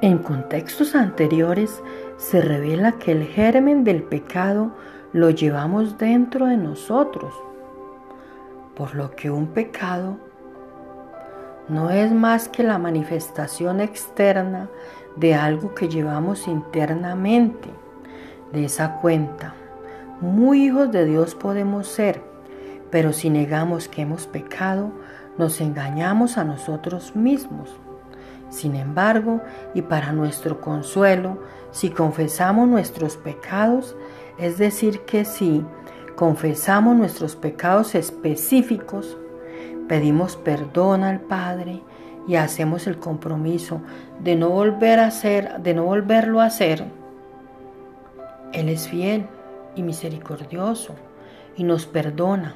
En contextos anteriores se revela que el germen del pecado lo llevamos dentro de nosotros, por lo que un pecado no es más que la manifestación externa de algo que llevamos internamente. De esa cuenta, muy hijos de Dios podemos ser, pero si negamos que hemos pecado, nos engañamos a nosotros mismos. Sin embargo, y para nuestro consuelo, si confesamos nuestros pecados, es decir, que si confesamos nuestros pecados específicos, pedimos perdón al Padre y hacemos el compromiso de no volver a hacer, de no volverlo a hacer, Él es fiel y misericordioso y nos perdona